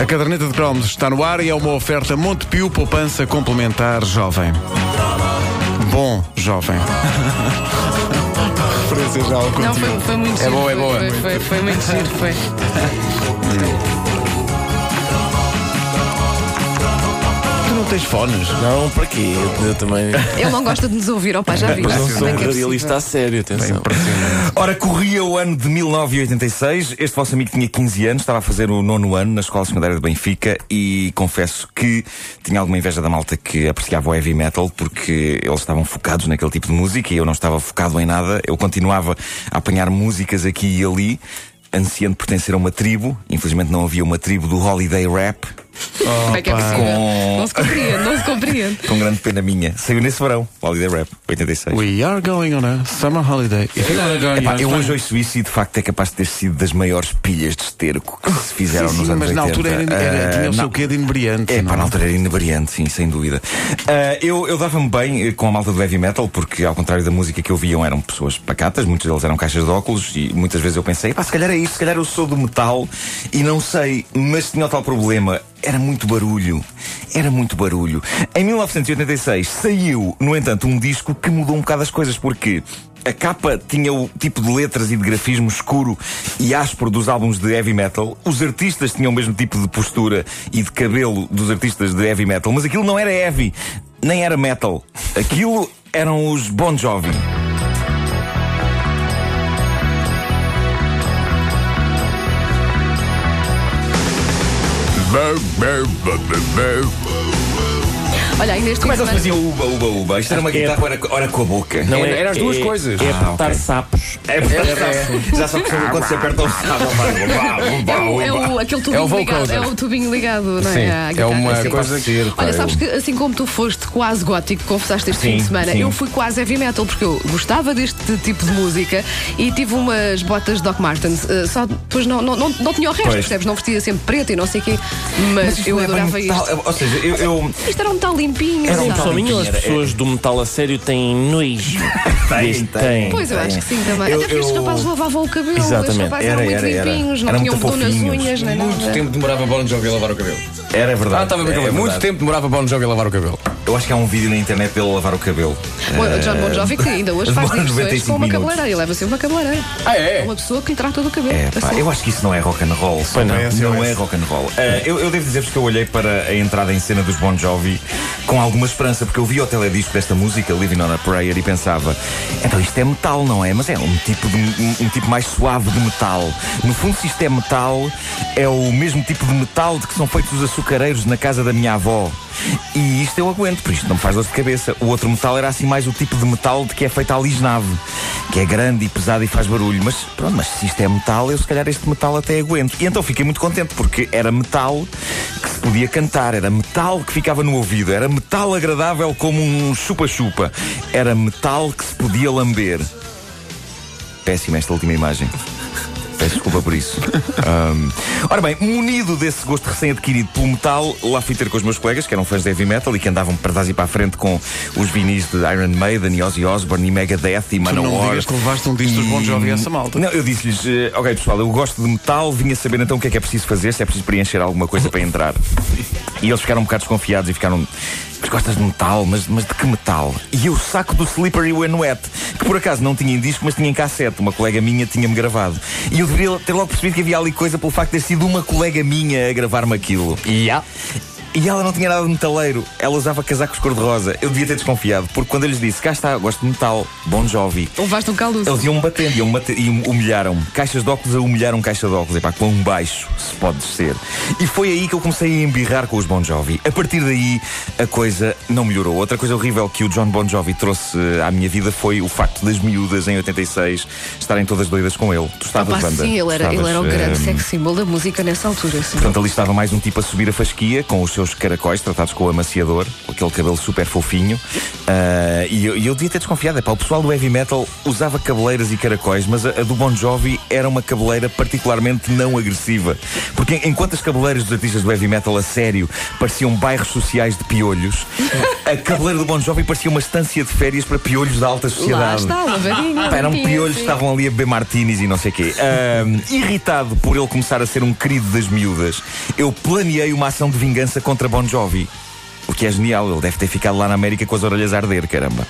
A caderneta de cromos está no ar e é uma oferta Montepio Poupança Complementar Jovem. Bom, jovem. Referência já ao Não, conteúdo. foi, foi muito É giro. boa, é boa. Foi, foi, foi muito giro, foi. tens fones? Não, para quê? Eu, eu também. Ele não gosta de nos ouvir, opa, já vi. Mas não sou é um é radialista a sério, atenção. Ora, corria o ano de 1986. Este vosso amigo tinha 15 anos, estava a fazer o nono ano na Escola Secundária de Benfica e confesso que tinha alguma inveja da malta que apreciava o heavy metal porque eles estavam focados naquele tipo de música e eu não estava focado em nada. Eu continuava a apanhar músicas aqui e ali. Ansiando pertencer a uma tribo, infelizmente não havia uma tribo do Holiday Rap, Como é que é possível? Com- Não se compreende, não se compreende. com grande pena minha. Saiu nesse verão, Holiday Rap, 86. We are going on a summer holiday. If you're Epá, eu hoje ouço isso e de facto é capaz de ter sido das maiores pilhas de esterco que se fizeram Sim, nos sim, anos mas na 80. altura era, era, Ah, tinha o seu não. quê de inebriante. É, não pá, na altura era inebriante, sim, sem dúvida. Ah, eu eu dava-me bem eh, com a malta do heavy metal, porque ao contrário da música que ouviam, eram pessoas pacatas, muitos deles eram caixas de óculos, e muitas vezes eu pensei, pá, se calhar é se calhar eu sou do metal, e não sei, mas tinha o tal problema, era muito barulho. Era muito barulho. Em 1986 saiu, no entanto, um disco que mudou um bocado as coisas, porque. A capa tinha o tipo de letras e de grafismo escuro e áspero dos álbuns de heavy metal. Os artistas tinham o mesmo tipo de postura e de cabelo dos artistas de heavy metal, mas aquilo não era heavy, nem era metal. Aquilo eram os Bon Jovi. Bow, bow, bow, bow, bow. Olha, aí neste Como é que eles de semana- faziam uba, uba, uba? Isto era uma guitarra, ora, ora com a boca. Não, Era- era as duas coisas. É Ah, apertar ok. sapos. É, Já só que quando se aperta o sábado, É, o, é o, aquele tubinho É o ligado, vocoder. é o tubinho ligado, não Sim, é? À é guitarra. uma Sim. coisa que. Olha, sabes que assim como tu foste quase gótico, confessaste este Sim, fim de semana, sim. eu fui quase heavy metal, porque eu gostava deste tipo de música e tive umas botas Doc Martens, eh, só depois não, não, não, não tinha o resto, Pois. percebes? Não vestia sempre preto e não sei o quê, mas, eu é adorava metal. isto. Ou seja, eu. eu Isto era um tal limpinho, Era um Só minha as Era- pessoas do metal a sério têm nojo? Deste tem. Pois eu acho que sim também. Eu- Até porque eu- rapazes lavavam o cabelo, Exatamente. estes rapazes Era, eram muito era, era. limpinhos, não Eram tinham muito botão nas unhas, nem Muito nada. tempo demorava Bon Jovi a lavar o cabelo. Era verdade. Ah, estava bem. É Muito verdade. tempo demorava Bon Jovi a lavar o cabelo. Eu acho que há um vídeo na internet dele lavar o cabelo. O John Bon Jovi que ainda hoje faz diversões 95 com uma cabeleireira. Ele leva sempre uma cabeleireira. Ah, é? Uma pessoa que lhe trata do cabelo. É, pá, Assim. eu acho que isso não é rock and roll. Pois não. não é rock and roll. Ah, eu, eu devo dizer-vos que eu olhei para a entrada em cena dos Bon Jovi com alguma esperança, porque eu vi o teledisco desta música, Living on a Prayer, e pensava, então isto é metal, não é? Mas é um tipo, de, um, um tipo mais suave de metal. No fundo, se isto é metal, é o mesmo tipo de metal de que são feitos os açucareiros na casa da minha avó. E isto eu aguento, por isto não me faz dor de cabeça. O outro metal era assim mais o tipo de metal de que é feito à lisnave, que é grande e pesado e faz barulho. Mas pronto, mas se isto é metal, eu se calhar este metal até aguento. E então fiquei muito contente, porque era metal que se podia cantar, era metal que ficava no ouvido, era metal agradável como um chupa-chupa, era metal que se podia lamber. Péssima esta última imagem. Peço desculpa por isso. Ahm, ora bem, munido desse gosto recém-adquirido pelo metal, lá fui ter com os meus colegas, que eram fãs de heavy metal e que andavam para trás e para a frente com os vinis de Iron Maiden e Ozzy Osbourne e Megadeth e Tu não Manowar. digas que levaste um disco dos Bon Jovi a essa malta. Não, eu disse-lhes, eh, ok pessoal, eu gosto de metal, vinha saber então o que é que é preciso fazer, se é preciso preencher alguma coisa para entrar. E eles ficaram um bocado desconfiados e ficaram. Mas gostas de metal? Mas, mas de que metal? E eu saco do Slippery When Wet, que por acaso não tinha em disco, mas tinha em cassete. Uma colega minha tinha-me gravado. E eu deveria ter logo percebido que havia ali coisa pelo facto de ter sido uma colega minha a gravar-me aquilo. Yeah. E ela não tinha nada de metaleiro. Ela usava casacos cor-de-rosa. Eu devia ter desconfiado, porque quando eu lhes disse, cá está, gosto de metal, Bon Jovi. Levaste um caldo. Eles iam-me batendo, iam bate- e humilharam-me. Caixas de óculos a humilharam caixa de óculos. Epá, quão baixo se pode descer. E foi aí que eu comecei a embirrar com os Bon Jovi. A partir daí, a coisa não melhorou. Outra coisa horrível que o John Bon Jovi trouxe à minha vida foi o facto das miúdas, em 86, estarem todas doidas com ele. Tu estavas, pá, banda? sim, ele era, Tu ele era o estavas, grande eh, sex symbol da música nessa altura. Sim. Portanto, ali estava mais um tipo a subir a fasquia, com os seus seus caracóis, tratados com o amaciador, com aquele cabelo super fofinho. Ah, e eu, eu devia ter desconfiado. Epá, o pessoal do heavy metal usava cabeleiras e caracóis, mas a, a do Bon Jovi era uma cabeleira particularmente não agressiva. Porque enquanto as cabeleiras dos artistas do heavy metal a sério pareciam bairros sociais de piolhos, a cabeleira do Bon Jovi parecia uma estância de férias para piolhos da alta Lá sociedade. está, lavadinho. Pá, eram piolhos que estavam ali a beber martinis e não sei o quê. Ahm, irritado por ele começar a ser um querido das miúdas, eu planeei uma ação de vingança contra Bon Jovi. O que é genial, ele deve ter ficado lá na América com as orelhas a arder, caramba.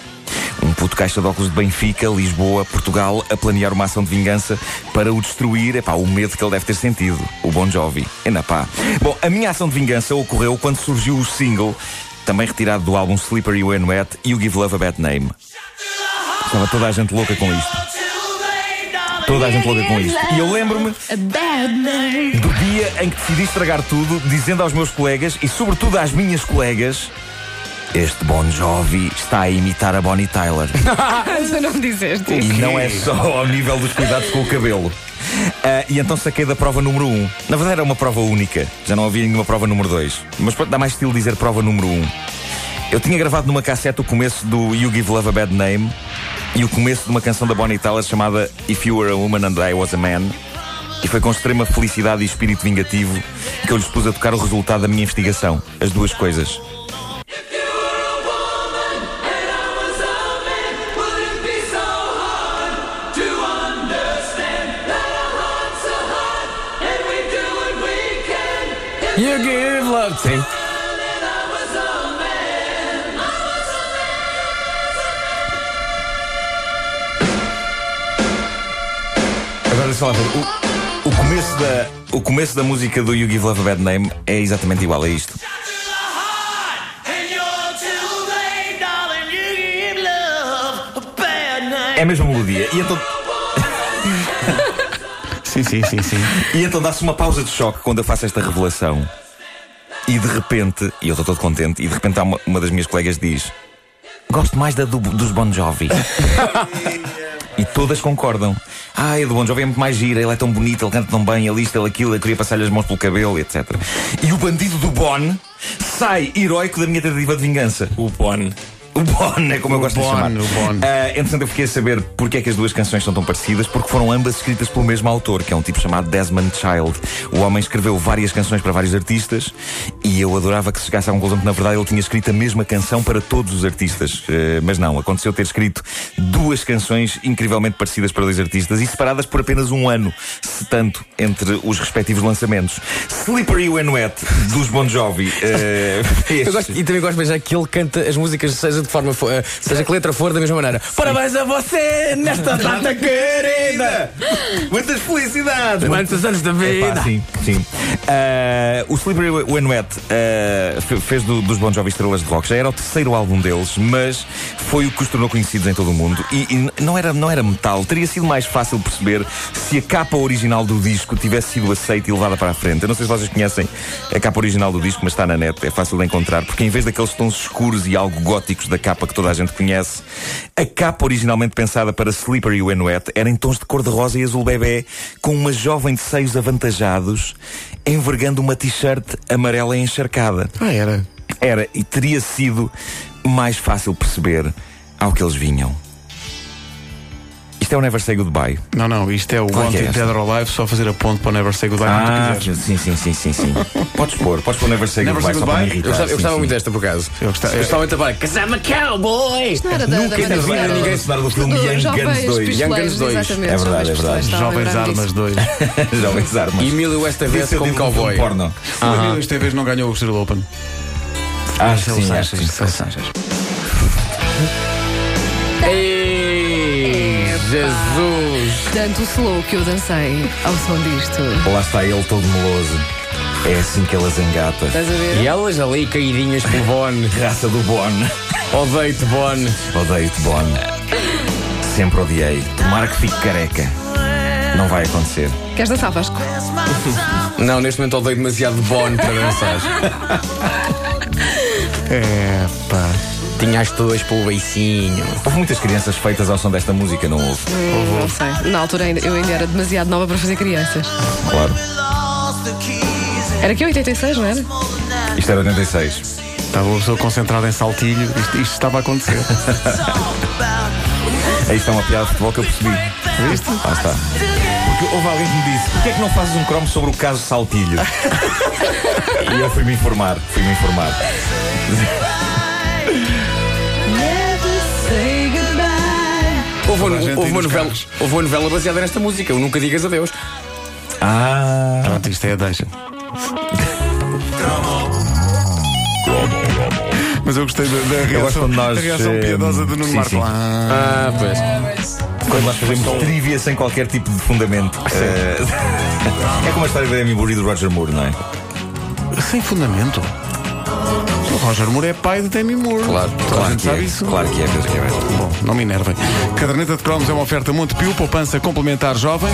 Um puto caixa de óculos de Benfica, Lisboa, Portugal, a planear uma ação de vingança para o destruir. Epá, o medo que ele deve ter sentido. O Bon Jovi. Ainda pá. Bom, a minha ação de vingança ocorreu quando surgiu o single, também retirado do álbum Slippery When Wet, You Give Love a Bad Name. Estava toda a gente louca com isto. Toda a gente louca com isto. E eu lembro-me Dia em que decidi estragar tudo, dizendo aos meus colegas e, sobretudo, às minhas colegas: Este Bon Jovi está a imitar a Bonnie Tyler. Tu não disseste E não é só ao nível dos cuidados com o cabelo. Ah, e então saquei da prova número 1. Um. Na verdade era uma prova única. Já não havia nenhuma prova número 2. Mas pronto, dá mais estilo dizer prova número 1. Um. Eu tinha gravado numa cassete o começo do You Give Love a Bad Name e o começo de uma canção da Bonnie Tyler chamada If You Were a Woman and I Was a Man. E foi com extrema felicidade e espírito vingativo que eu lhes pus a tocar o resultado da minha investigação. As duas coisas. You give love, sim. Agora ver. O, começo da, o começo da música do You Give Love a Bad Name é exatamente igual a isto. É a mesma melodia. E então, Sim, sim, sim, sim. e então dá-se uma pausa de choque quando eu faço esta revelação. E de repente, e eu estou todo contente, e de repente uma, uma das minhas colegas diz: Gosto mais da do- dos Bon Jovi. E todas concordam. Ah, do Bon Jovi é muito mais gira, ele é tão bonito, ele canta tão bem, ele isto, ele aquilo, eu queria passar-lhe as mãos pelo cabelo, etc. E o bandido do Bon sai heroico da minha tentativa de vingança. O Bon. O Bon, é como eu gosto Bon, de chamar. o Bon. Ah, entretanto, eu fiquei a saber porque é que as duas canções são tão parecidas, porque foram ambas escritas pelo mesmo autor, que é um tipo chamado Desmond Child. O homem escreveu várias canções para vários artistas e eu adorava que se chegasse à conclusão que, na verdade, ele tinha escrito a mesma canção para todos os artistas. Ah, mas não, aconteceu ter escrito duas canções incrivelmente parecidas para dois artistas e separadas por apenas um ano, se tanto, entre os respectivos lançamentos. Slippery When Wet, dos Bon Jovi. fez- Eu gosto, e também gosto de pensar que ele canta as músicas, seja de forma, fo- eh, seja que letra for, da mesma maneira. Parabéns a você nesta data querida! Muitas felicidades! Muitos anos Epá, vida! sim, sim. Ah, o Slippery When Wet ah, fe- fez do- dos Bon Jovi estrelas de rock. Já era o terceiro álbum deles, mas foi o que os tornou conhecidos em todo o mundo. E, e não, era, não era metal. Teria sido mais fácil perceber se a capa original do disco tivesse sido aceita e levada para a frente. Eu não sei se vocês conhecem a capa original do disco, mas está na net. É fácil de encontrar, porque em vez daqueles tons escuros e algo góticos da capa que toda a gente conhece, a capa originalmente pensada para Slippery When Wet era em tons de cor-de-rosa e azul bebê, com uma jovem de seios avantajados, envergando uma t-shirt amarela encharcada. Ah, era. Era e teria sido mais fácil perceber ao que eles vinham. Isto é o Never Say Goodbye. Não, não, isto é o Qual é é Wanted esta? Dead or Alive, só fazer a ponte para o Never Say Goodbye Ah, sim, sim, sim, sim, sim. podes pôr, podes pôr Never Say Never Goodbye Say só para me Goodbye? irritar. Eu gostava, eu gostava sim. muito desta, por acaso. Eu gostava- Principalmente a parte. Cause I'm a cowboy! Não era da, Nunca vida sonora. ninguém sonora do filme Young Guns 2. Pistoleiros, Young Guns 2. Exatamente, É verdade, é verdade. Jovens lembrar-me Armas disso. 2. Jovens Armas. E Emílio Estevez Devia como filme cowboy. porno. O Emílio esta vez não ganhou o Estrela Open. Acho que sim, Sanches, acho que sim. Jesus! Tanto slow que eu dancei ao som disto. Lá está ele todo meloso. É assim que elas engata. Estás a ver? E elas ali caidinhas pelo Bon. Raça do Bon. Odeio-te, Bon. Odeio-te, Bon. Sempre odiei. Tomara que fique careca. Não vai acontecer. Queres dançar, Vasco? Não, neste momento odeio demasiado Bon para dançar. É, pá. Tinha as tuas pelo beicinho. Houve muitas crianças feitas ao som desta música, não houve? Hum, não sei. Na altura ainda- eu ainda era demasiado nova para fazer crianças. Claro. Era que 86, não era? Isto era 86. Estava uma pessoa concentrada em saltilho. Isto, isto estava a acontecer. Aí está uma piada de futebol que eu percebi. Viste? Lá está. Porque houve alguém que me disse: porquê é que não fazes um cromo sobre o caso Saltilho? e eu fui-me informar. Fui-me informar. Uma- houve uma novela, carros. houve uma novela baseada nesta música, o Nunca Digas Adeus. Ah. Pronto, isto é a deixa. Mas eu gostei da, da reação, nós, da reação eh, piedosa do Nuno sim, Marco. sim. Ah, Ah, pois. Quando nós fazemos trivia sem qualquer tipo de fundamento. Eh, é como a história da Amy e do Roger Moore, não é? sem fundamento. Roger Moore é pai de Demi Moore. Claro, Toda a Claro gente que sabe é. isso. Claro que é, Pedro Ribeiro. Bom, não me enervem. Caderneta de Cromos é uma oferta Montepio, poupança complementar jovem.